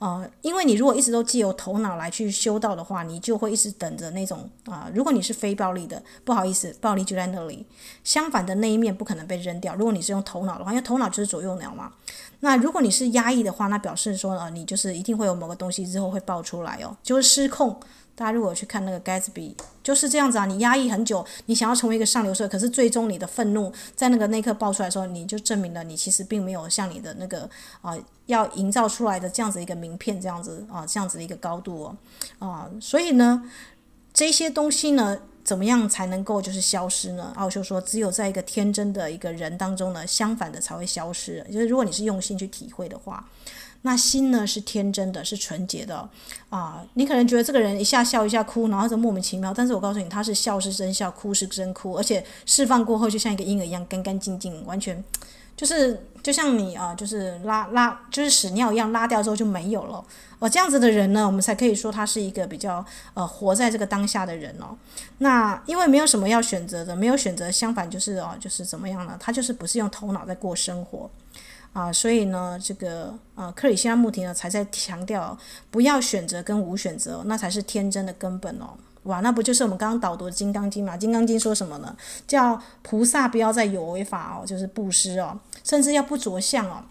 Speaker 1: 呃，因为你如果一直都借由头脑来去修道的话，你就会一直等着那种啊、如果你是非暴力的，不好意思，暴力就在那里。相反的那一面不可能被扔掉。如果你是用头脑的话，因为头脑就是左右脑嘛。那如果你是压抑的话，那表示说呃，你就是一定会有某个东西之后会爆出来哦，就是失控。大家如果去看那个盖茨比，就是这样子啊。你压抑很久，你想要成为一个上流社会，可是最终你的愤怒在那个那刻爆出来的时候，你就证明了你其实并没有像你的那个啊、要营造出来的这样子一个名片这样子啊、这样子的一个高度哦啊、所以呢，这些东西呢，怎么样才能够就是消失呢？奥修说，只有在一个天真的一个人当中呢，相反的才会消失。就是如果你是用心去体会的话。那心呢是天真的，是纯洁的啊！你可能觉得这个人一下笑一下哭，然后就莫名其妙。但是我告诉你，他是笑是真笑，哭是真哭，而且释放过后就像一个婴儿一样干干净净，完全就是就像你啊，就是拉拉就是屎尿一样，拉掉之后就没有了。哦，这样子的人呢，我们才可以说他是一个比较呃活在这个当下的人哦。那因为没有什么要选择的，没有选择，相反就是哦，就是怎么样呢？他就是不是用头脑在过生活。啊，所以呢，这个呃，克里希那穆提呢，才在强调不要选择跟无选择，那才是天真的根本哦。哇，那不就是我们刚刚导读的《金刚经》嘛？《金刚经》说什么呢？叫菩萨不要再有为法哦，就是布施哦，甚至要不着相哦。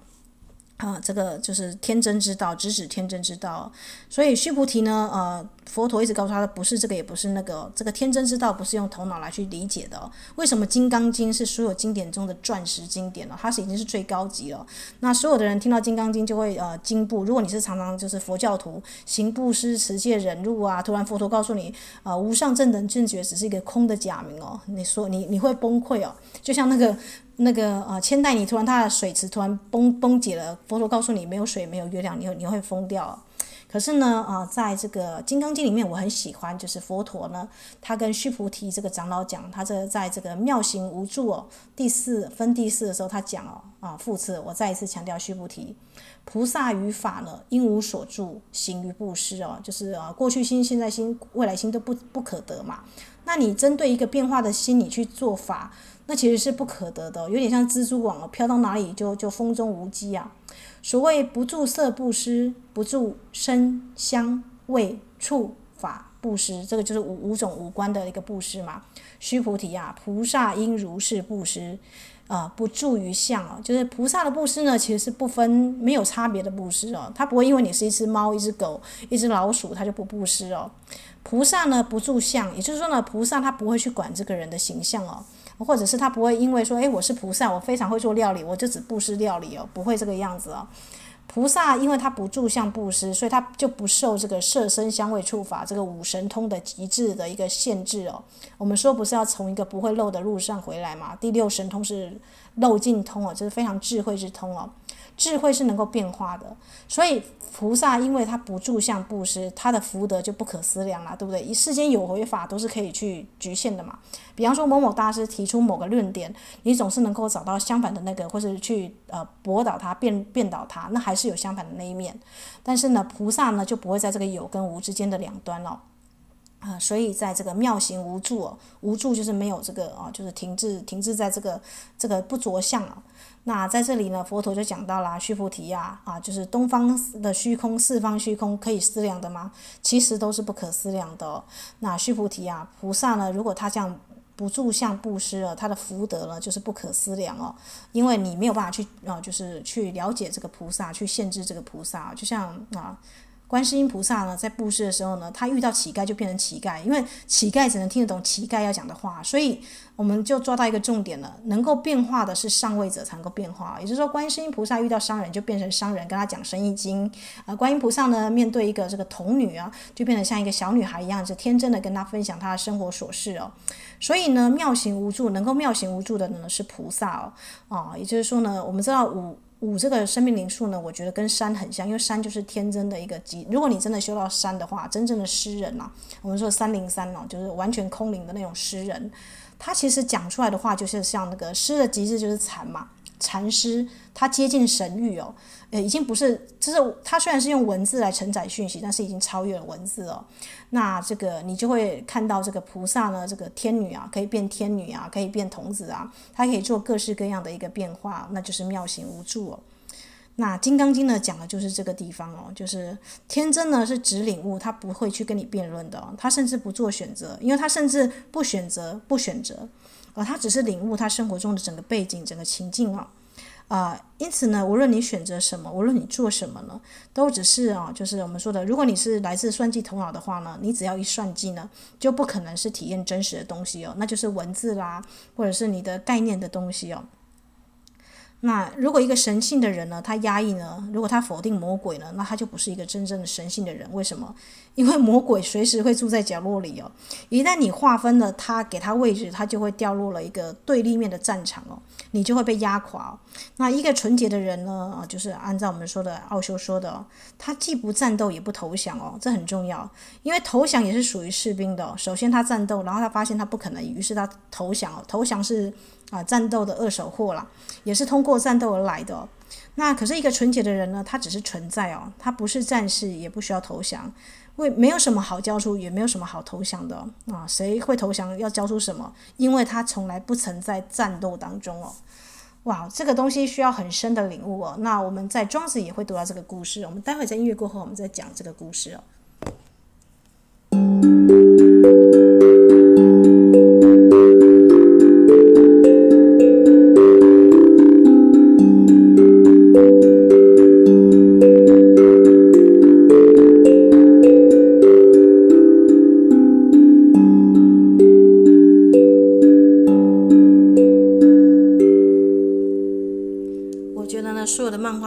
Speaker 1: 啊，这个就是天真之道，直指天真之道。所以须菩提呢，呃，佛陀一直告诉他的不是这个，也不是那个，这个天真之道不是用头脑来去理解的。为什么《金刚经》是所有经典中的钻石经典呢？它是已经是最高级了。那所有的人听到《金刚经》就会呃惊怖。如果你是常常就是佛教徒，行布施、持戒、忍辱啊，突然佛陀告诉你，呃，无上正等正觉只是一个空的假名哦，你说你你会崩溃哦，就像那个。那个呃，千代你突然他的水池突然崩崩解了，佛陀告诉你没有水没有月亮，你你会疯掉。可是呢，啊、呃，在这个《金刚经》里面，我很喜欢，就是佛陀呢，他跟须菩提这个长老讲，他这在这个妙行无住哦，第四分第四的时候，他讲哦，啊，复次，我再一次强调须菩提，菩萨于法呢，应无所住，行于布施哦，就是啊，过去心、现在心、未来心都不不可得嘛。那你针对一个变化的心，你去做法。那其实是不可得的，有点像蜘蛛网哦，飘到哪里就就风中无迹啊。所谓不住色布施，不住声香味触法布施，这个就是五五种五官的一个布施嘛。须菩提啊，菩萨应如是布施啊，不住于相哦，就是菩萨的布施呢，其实是不分没有差别的布施哦，他不会因为你是一只猫、一只狗、一只老鼠，他就不布施哦。菩萨呢，不住相，也就是说呢，菩萨他不会去管这个人的形象哦。或者是他不会因为说，诶，我是菩萨，我非常会做料理，我就只布施料理哦，不会这个样子哦。菩萨因为他不住相布施，所以他就不受这个色声香味触法这个五神通的极致的一个限制哦。我们说不是要从一个不会漏的路上回来嘛？第六神通是漏尽通哦，这是非常智慧之通哦。智慧是能够变化的，所以菩萨因为他不住相布施，他的福德就不可思量了，对不对？世间有为法都是可以去局限的嘛。比方说某某大师提出某个论点，你总是能够找到相反的那个，或是去呃驳倒他、辩辩倒他，那还是有相反的那一面。但是呢，菩萨呢就不会在这个有跟无之间的两端了。啊，所以在这个妙行无助哦，无助就是没有这个啊，就是停滞停滞在这个这个不着相啊。那在这里呢，佛陀就讲到了须菩提呀，啊，就是东方的虚空、四方虚空可以思量的吗？其实都是不可思量的。那须菩提啊，菩萨呢，如果他这样不住相布施了，他的福德呢，就是不可思量哦。因为你没有办法去啊，就是去了解这个菩萨，去限制这个菩萨，就像啊。观世音菩萨呢，在布施的时候呢，他遇到乞丐就变成乞丐，因为乞丐只能听得懂乞丐要讲的话，所以我们就抓到一个重点了：能够变化的是上位者才能够变化。也就是说，观世音菩萨遇到商人就变成商人，跟他讲生意经；啊，观音菩萨呢，面对一个这个童女啊，就变得像一个小女孩一样，就天真的跟他分享他的生活琐事哦。所以呢，妙行无助，能够妙行无助的呢是菩萨哦。啊，也就是说呢，我们知道五。五这个生命灵数呢，我觉得跟山很像，因为山就是天真的一个极。如果你真的修到山的话，真正的诗人呐，我们说三灵三呢，就是完全空灵的那种诗人，他其实讲出来的话就是像那个诗的极致就是禅嘛。禅师他接近神域哦，呃，已经不是，就是他虽然是用文字来承载讯息，但是已经超越了文字哦。那这个你就会看到这个菩萨呢，这个天女啊，可以变天女啊，可以变童子啊，他可以做各式各样的一个变化，那就是妙行无住哦。那《金刚经》呢讲的就是这个地方哦，就是天真呢是只领悟，他不会去跟你辩论的哦，他甚至不做选择，因为他甚至不选择不选择。啊，他只是领悟他生活中的整个背景、整个情境啊，啊，因此呢，无论你选择什么，无论你做什么呢，都只是啊，就是我们说的，如果你是来自算计头脑的话呢，你只要一算计呢，就不可能是体验真实的东西哦，那就是文字啦，或者是你的概念的东西哦。那如果一个神性的人呢，他压抑呢，如果他否定魔鬼呢，那他就不是一个真正的神性的人。为什么？因为魔鬼随时会住在角落里哦。一旦你划分了他，给他位置，他就会掉落了一个对立面的战场哦，你就会被压垮哦。那一个纯洁的人呢，啊，就是按照我们说的奥修说的，他既不战斗也不投降哦，这很重要，因为投降也是属于士兵的。首先他战斗，然后他发现他不可能，于是他投降。投降是。啊，战斗的二手货啦，也是通过战斗而来的。那可是一个纯洁的人呢，他只是存在哦，他不是战士，也不需要投降，为没有什么好交出，也没有什么好投降的啊。谁会投降？要交出什么？因为他从来不曾在战斗当中哦。哇，这个东西需要很深的领悟哦。那我们在庄子也会读到这个故事，我们待会在音乐过后，我们再讲这个故事哦。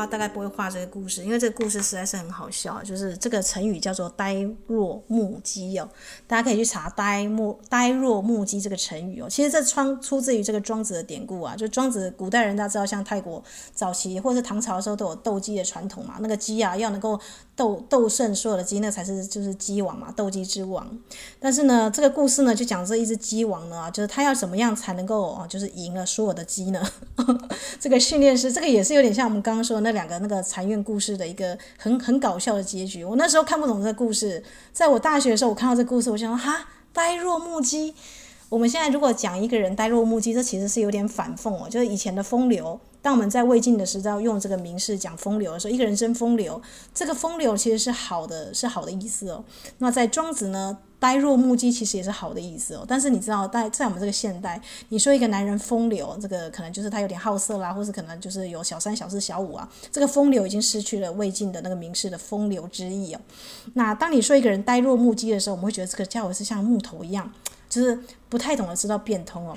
Speaker 1: 大概不会画这个故事，因为这个故事实在是很好笑。就是这个成语叫做“呆若木鸡”哦，大家可以去查“呆木呆若木鸡”这个成语哦。其实这窗出自于这个庄子的典故啊，就庄子古代人大家知道，像泰国早期或者是唐朝的时候都有斗鸡的传统嘛，那个鸡啊要能够斗斗胜所有的鸡，那才是就是鸡王嘛，斗鸡之王。但是呢，这个故事呢就讲这一只鸡王呢，就是他要怎么样才能够啊，就是赢了所有的鸡呢？[laughs] 这个训练师，这个也是有点像我们刚刚说的那两个那个禅院故事的一个很很搞笑的结局。我那时候看不懂这个故事，在我大学的时候，我看到这个故事，我想说哈，呆若木鸡。我们现在如果讲一个人呆若木鸡，这其实是有点反讽哦，就是以前的风流。当我们在魏晋的时候用这个名士讲风流的时候，一个人真风流，这个风流其实是好的，是好的意思哦。那在庄子呢，呆若木鸡其实也是好的意思哦。但是你知道，在在我们这个现代，你说一个男人风流，这个可能就是他有点好色啦，或是可能就是有小三、小四、小五啊。这个风流已经失去了魏晋的那个名士的风流之意哦。那当你说一个人呆若木鸡的时候，我们会觉得这个家伙是像木头一样，就是不太懂得知道变通哦。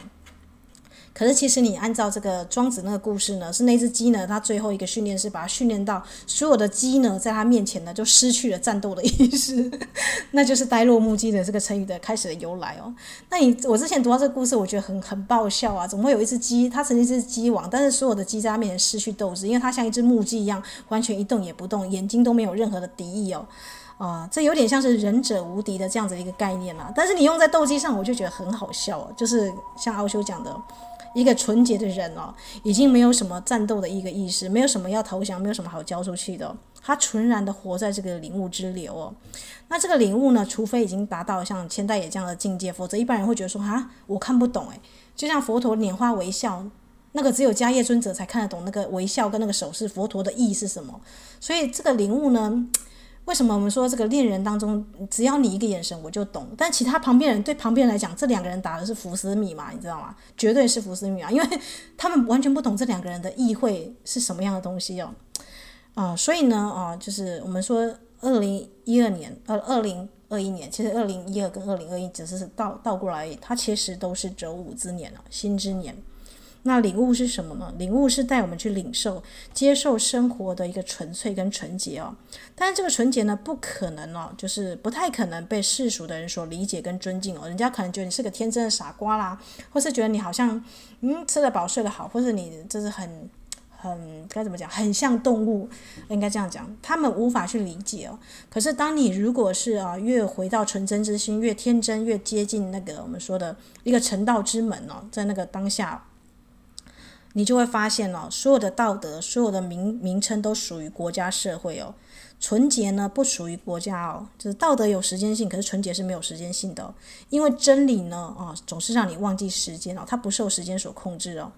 Speaker 1: 可是其实你按照这个庄子那个故事呢，是那只鸡呢，它最后一个训练是把它训练到所有的鸡呢，在它面前呢就失去了战斗的意识，[laughs] 那就是呆若木鸡的这个成语的开始的由来哦。那你我之前读到这个故事，我觉得很很爆笑啊！怎么会有一只鸡，它曾经是鸡王，但是所有的鸡在它面前失去斗志，因为它像一只木鸡一样，完全一动也不动，眼睛都没有任何的敌意哦。啊、这有点像是仁者无敌的这样子一个概念啦。但是你用在斗鸡上，我就觉得很好笑哦，就是像奥修讲的。一个纯洁的人哦，已经没有什么战斗的一个意识，没有什么要投降，没有什么好交出去的。他纯然的活在这个领悟之流哦。那这个领悟呢，除非已经达到像千代也这样的境界，否则一般人会觉得说啊，我看不懂诶。就像佛陀拈花微笑，那个只有迦叶尊者才看得懂那个微笑跟那个手势，佛陀的意义是什么。所以这个领悟呢，为什么我们说这个恋人当中，只要你一个眼神我就懂，但其他旁边人对旁边人来讲，这两个人打的是福斯米嘛，你知道吗？绝对是福斯米啊，因为他们完全不懂这两个人的意会是什么样的东西哦。啊、所以呢，啊、就是我们说二零一二年，呃，二零二一年，其实二零一二跟二零二一只是倒倒过来，它其实都是折五之年了，新之年。那领悟是什么呢？领悟是带我们去领受、接受生活的一个纯粹跟纯洁哦。但是这个纯洁呢，不可能哦，就是不太可能被世俗的人所理解跟尊敬哦。人家可能觉得你是个天真的傻瓜啦，或是觉得你好像嗯吃得饱睡得好，或是你就是很很该怎么讲，很像动物，应该这样讲，他们无法去理解哦。可是当你如果是啊，越回到纯真之心，越天真，越接近那个我们说的一个成道之门哦，在那个当下。你就会发现哦，所有的道德，所有的名名称都属于国家社会哦。纯洁呢，不属于国家哦，就是道德有时间性，可是纯洁是没有时间性的。因为真理呢，啊，总是让你忘记时间哦，它不受时间所控制哦。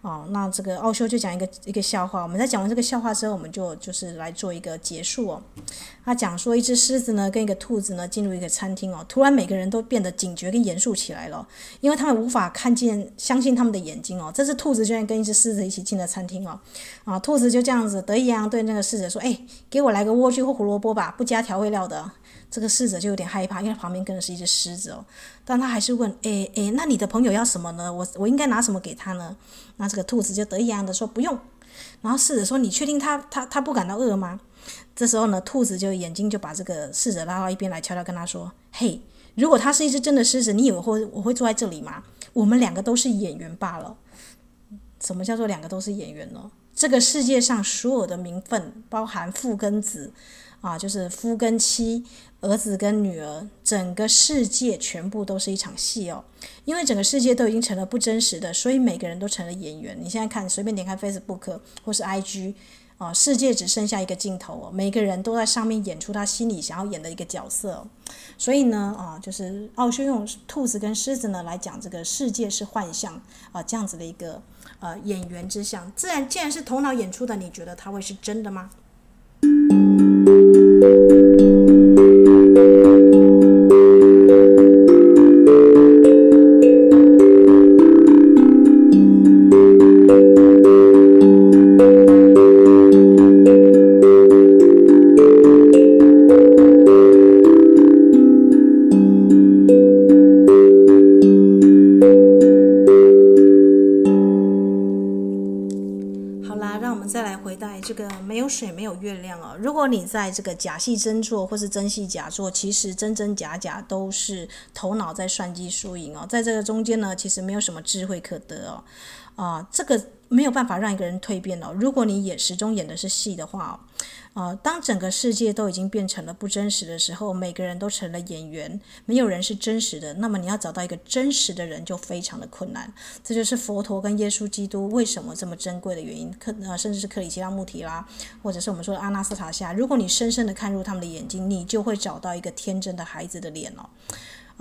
Speaker 1: 哦，那这个奥修就讲一个一个笑话。我们在讲完这个笑话之后，我们就就是来做一个结束哦。他讲说，一只狮子呢跟一个兔子呢进入一个餐厅哦，突然每个人都变得警觉跟严肃起来了，因为他们无法看见、相信他们的眼睛哦。这只兔子居然跟一只狮子一起进了餐厅哦。啊，兔子就这样子得意洋洋对那个狮子说：“哎，给我来个莴苣或胡萝卜吧，不加调味料的。”这个侍者就有点害怕，因为旁边跟的是一只狮子哦。但他还是问：“诶诶，那你的朋友要什么呢？我我应该拿什么给他呢？”那这个兔子就得意洋洋的说：“不用。”然后侍者说：“你确定他他他不感到饿吗？”这时候呢，兔子就眼睛就把这个侍者拉到一边来，悄悄跟他说：“嘿，如果他是一只真的狮子，你以为会我会坐在这里吗？我们两个都是演员罢了。什么叫做两个都是演员呢？这个世界上所有的名分，包含父跟子。”啊，就是夫跟妻，儿子跟女儿，整个世界全部都是一场戏哦。因为整个世界都已经成了不真实的，所以每个人都成了演员。你现在看，随便点开 Facebook 或是 IG，啊，世界只剩下一个镜头哦，每个人都在上面演出他心里想要演的一个角色。所以呢，啊，就是奥修用兔子跟狮子呢来讲这个世界是幻象啊，这样子的一个呃演员之相。自然，既然是头脑演出的，你觉得它会是真的吗？水在这个假戏真做，或是真戏假做，其实真真假假都是头脑在算计输赢哦。在这个中间呢，其实没有什么智慧可得哦。啊，这个没有办法让一个人蜕变哦。如果你演始终演的是戏的话哦。啊，当整个世界都已经变成了不真实的时候，每个人都成了演员，没有人是真实的。那么你要找到一个真实的人就非常的困难。这就是佛陀跟耶稣基督为什么这么珍贵的原因。克呃，甚至是克里希拉穆提啦，或者是我们说的阿纳斯塔夏，如果你深深的看入他们的眼睛，你就会找到一个天真的孩子的脸哦。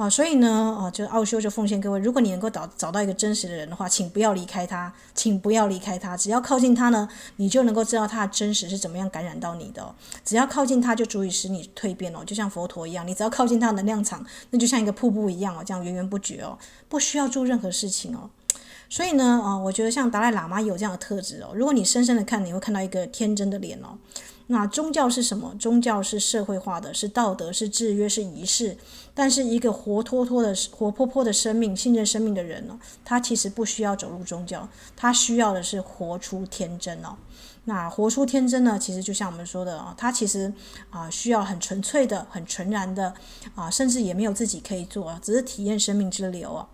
Speaker 1: 啊，所以呢，啊，就奥修就奉献各位，如果你能够找找到一个真实的人的话，请不要离开他，请不要离开他，只要靠近他呢，你就能够知道他的真实是怎么样感染到你的。只要靠近他，就足以使你蜕变哦，就像佛陀一样，你只要靠近他的能量场，那就像一个瀑布一样哦，这样源源不绝哦，不需要做任何事情哦。所以呢，啊，我觉得像达赖喇嘛有这样的特质哦，如果你深深的看，你会看到一个天真的脸哦。那宗教是什么？宗教是社会化的，是道德，是制约，是仪式。但是一个活脱脱的、活泼泼的生命，信任生命的人呢，他其实不需要走入宗教，他需要的是活出天真哦。那活出天真呢，其实就像我们说的啊，他其实啊需要很纯粹的、很纯然的啊，甚至也没有自己可以做，只是体验生命之流啊。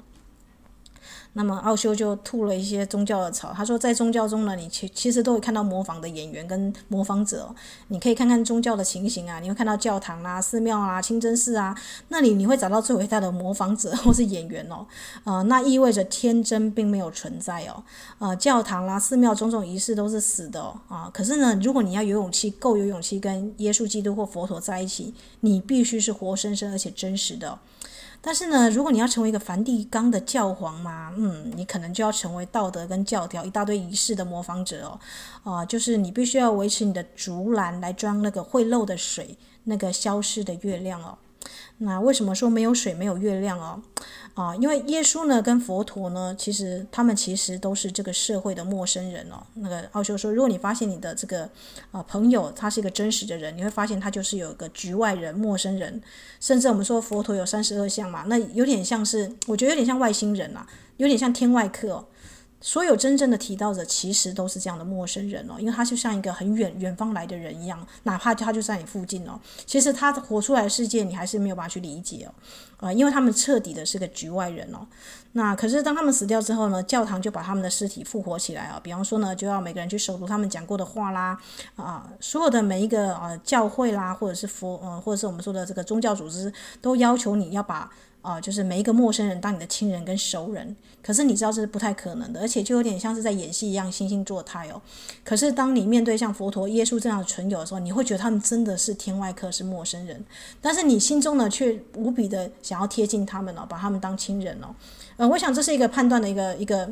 Speaker 1: 那么奥修就吐了一些宗教的槽，他说在宗教中呢，你其其实都会看到模仿的演员跟模仿者哦。你可以看看宗教的情形啊，你会看到教堂啊、寺庙啊、清真寺啊，那里你会找到最伟大的模仿者或是演员哦。呃，那意味着天真并没有存在哦。呃，教堂啦、寺庙种种仪式都是死的。啊，可是呢，如果你要有勇气，够有勇气跟耶稣基督或佛陀在一起，你必须是活生生而且真实的。但是呢，如果你要成为一个梵蒂冈的教皇嘛，嗯，你可能就要成为道德跟教条一大堆仪式的模仿者哦，啊、就是你必须要维持你的竹篮来装那个会漏的水，那个消失的月亮哦。那为什么说没有水没有月亮哦？啊，因为耶稣呢跟佛陀呢，其实他们其实都是这个社会的陌生人哦。那个奥修说，如果你发现你的这个啊朋友他是一个真实的人，你会发现他就是有一个局外人、陌生人。甚至我们说佛陀有三十二相嘛，那有点像是，我觉得有点像外星人啊，有点像天外客哦。所有真正的提到者，其实都是这样的陌生人哦，因为他就像一个很远远方来的人一样，哪怕他就在你附近哦，其实他活出来的世界，你还是没有办法去理解哦，啊、呃，因为他们彻底的是个局外人哦。那可是当他们死掉之后呢，教堂就把他们的尸体复活起来啊、哦，比方说呢，就要每个人去手读他们讲过的话啦，啊、所有的每一个呃教会啦，或者是佛呃，或者是我们说的这个宗教组织，都要求你要把。啊、就是每一个陌生人当你的亲人跟熟人，可是你知道这是不太可能的，而且就有点像是在演戏一样，惺惺作态哦。可是当你面对像佛陀、耶稣这样的存有的时候，你会觉得他们真的是天外客，是陌生人，但是你心中呢却无比的想要贴近他们哦，把他们当亲人哦。呃，我想这是一个判断的一个一个。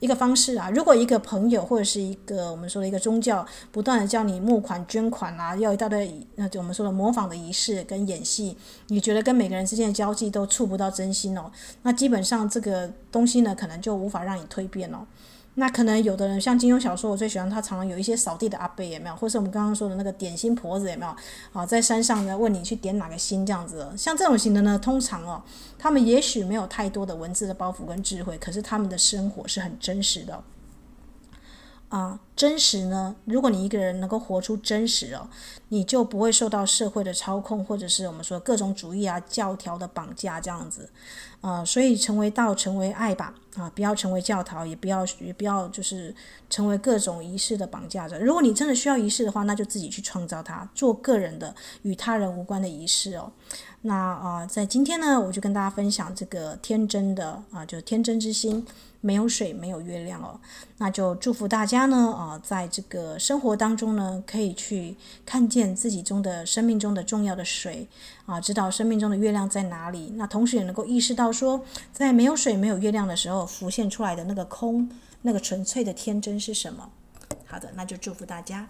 Speaker 1: 一个方式啊，如果一个朋友或者是一个我们说的一个宗教，不断的叫你募款捐款啊，要一大堆那就我们说的模仿的仪式跟演戏，你觉得跟每个人之间的交际都触不到真心哦，那基本上这个东西呢，可能就无法让你蜕变哦。那可能有的人像金庸小说，我最喜欢他常常有一些扫地的阿伯也没有，或是我们刚刚说的那个点心婆子也没有？啊，在山上呢问你去点哪个心这样子，像这种型的呢，通常哦，他们也许没有太多的文字的包袱跟智慧，可是他们的生活是很真实的。啊，真实呢？如果你一个人能够活出真实哦，你就不会受到社会的操控，或者是我们说各种主义啊、教条的绑架这样子。啊，所以成为道，成为爱吧。啊，不要成为教条，也不要也不要就是成为各种仪式的绑架者。如果你真的需要仪式的话，那就自己去创造它，做个人的与他人无关的仪式哦。那啊，在今天呢，我就跟大家分享这个天真的啊，就是天真之心。没有水，没有月亮哦，那就祝福大家呢啊，在这个生活当中呢，可以去看见自己中的生命中的重要的水啊，知道生命中的月亮在哪里。那同时也能够意识到说，在没有水、没有月亮的时候，浮现出来的那个空，那个纯粹的天真是什么？好的，那就祝福大家。